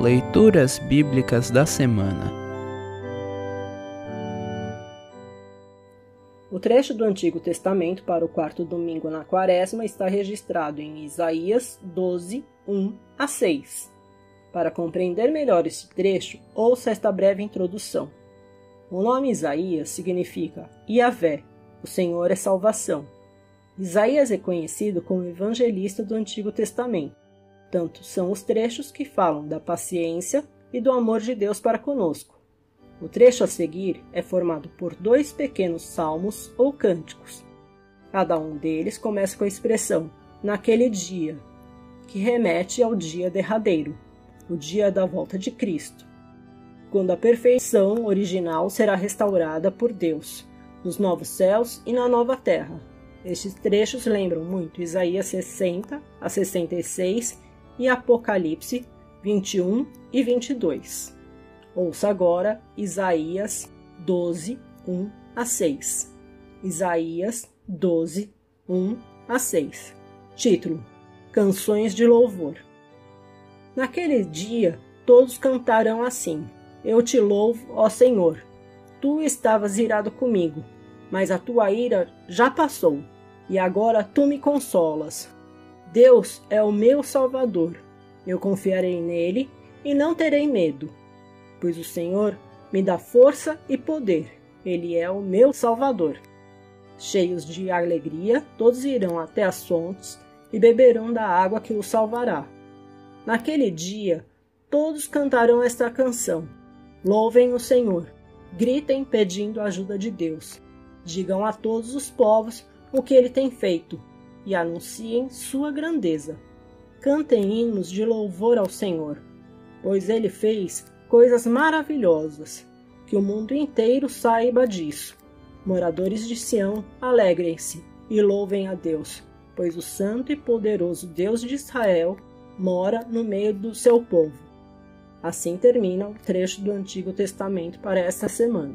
Leituras Bíblicas da Semana O trecho do Antigo Testamento para o quarto domingo na Quaresma está registrado em Isaías 12, 1 a 6. Para compreender melhor este trecho, ouça esta breve introdução. O nome Isaías significa Iavé, o Senhor é salvação. Isaías é conhecido como evangelista do Antigo Testamento. Tanto são os trechos que falam da paciência e do amor de Deus para conosco. O trecho a seguir é formado por dois pequenos salmos ou cânticos. Cada um deles começa com a expressão naquele dia, que remete ao dia derradeiro, o dia da volta de Cristo, quando a perfeição original será restaurada por Deus, nos novos céus e na nova terra. Estes trechos lembram muito Isaías 60 a 66 e Apocalipse 21 e 22. Ouça agora Isaías 12, 1 a 6. Isaías 12, 1 a 6. Título: Canções de Louvor. Naquele dia todos cantarão assim: Eu te louvo, ó Senhor. Tu estavas irado comigo, mas a tua ira já passou, e agora tu me consolas. Deus é o meu Salvador. Eu confiarei nele e não terei medo, pois o Senhor me dá força e poder. Ele é o meu Salvador. Cheios de alegria, todos irão até as fontes e beberão da água que os salvará. Naquele dia, todos cantarão esta canção. Louvem o Senhor, gritem pedindo a ajuda de Deus. Digam a todos os povos o que ele tem feito e anunciem sua grandeza. Cantem hinos de louvor ao Senhor, pois ele fez coisas maravilhosas. Que o mundo inteiro saiba disso. Moradores de Sião, alegrem-se e louvem a Deus, pois o santo e poderoso Deus de Israel mora no meio do seu povo. Assim termina o trecho do Antigo Testamento para esta semana.